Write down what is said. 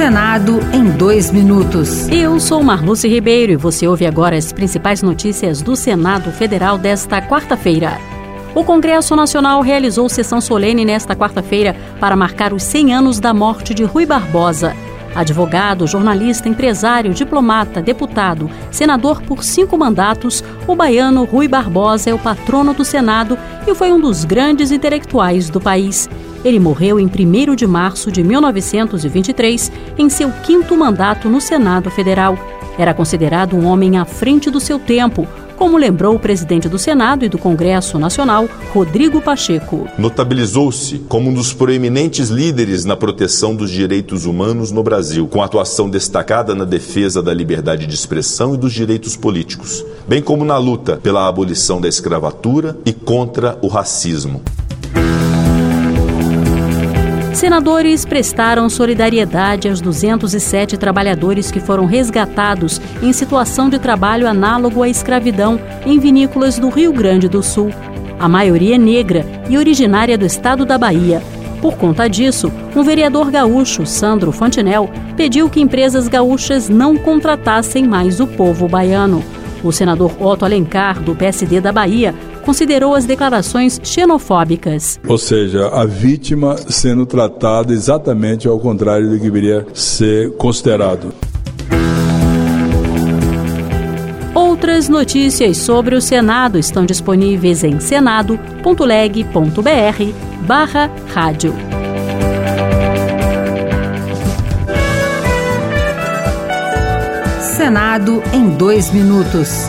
Senado em dois minutos. Eu sou Marluce Ribeiro e você ouve agora as principais notícias do Senado Federal desta quarta-feira. O Congresso Nacional realizou sessão solene nesta quarta-feira para marcar os 100 anos da morte de Rui Barbosa. Advogado, jornalista, empresário, diplomata, deputado, senador por cinco mandatos, o baiano Rui Barbosa é o patrono do Senado e foi um dos grandes intelectuais do país. Ele morreu em 1 de março de 1923, em seu quinto mandato no Senado Federal. Era considerado um homem à frente do seu tempo, como lembrou o presidente do Senado e do Congresso Nacional, Rodrigo Pacheco. Notabilizou-se como um dos proeminentes líderes na proteção dos direitos humanos no Brasil, com atuação destacada na defesa da liberdade de expressão e dos direitos políticos, bem como na luta pela abolição da escravatura e contra o racismo. Senadores prestaram solidariedade aos 207 trabalhadores que foram resgatados em situação de trabalho análogo à escravidão em vinícolas do Rio Grande do Sul. A maioria é negra e originária do estado da Bahia. Por conta disso, um vereador gaúcho, Sandro Fantinel, pediu que empresas gaúchas não contratassem mais o povo baiano. O senador Otto Alencar, do PSD da Bahia, considerou as declarações xenofóbicas. Ou seja, a vítima sendo tratada exatamente ao contrário do que deveria ser considerado. Outras notícias sobre o Senado estão disponíveis em senado.leg.br barra rádio. Senado em dois minutos.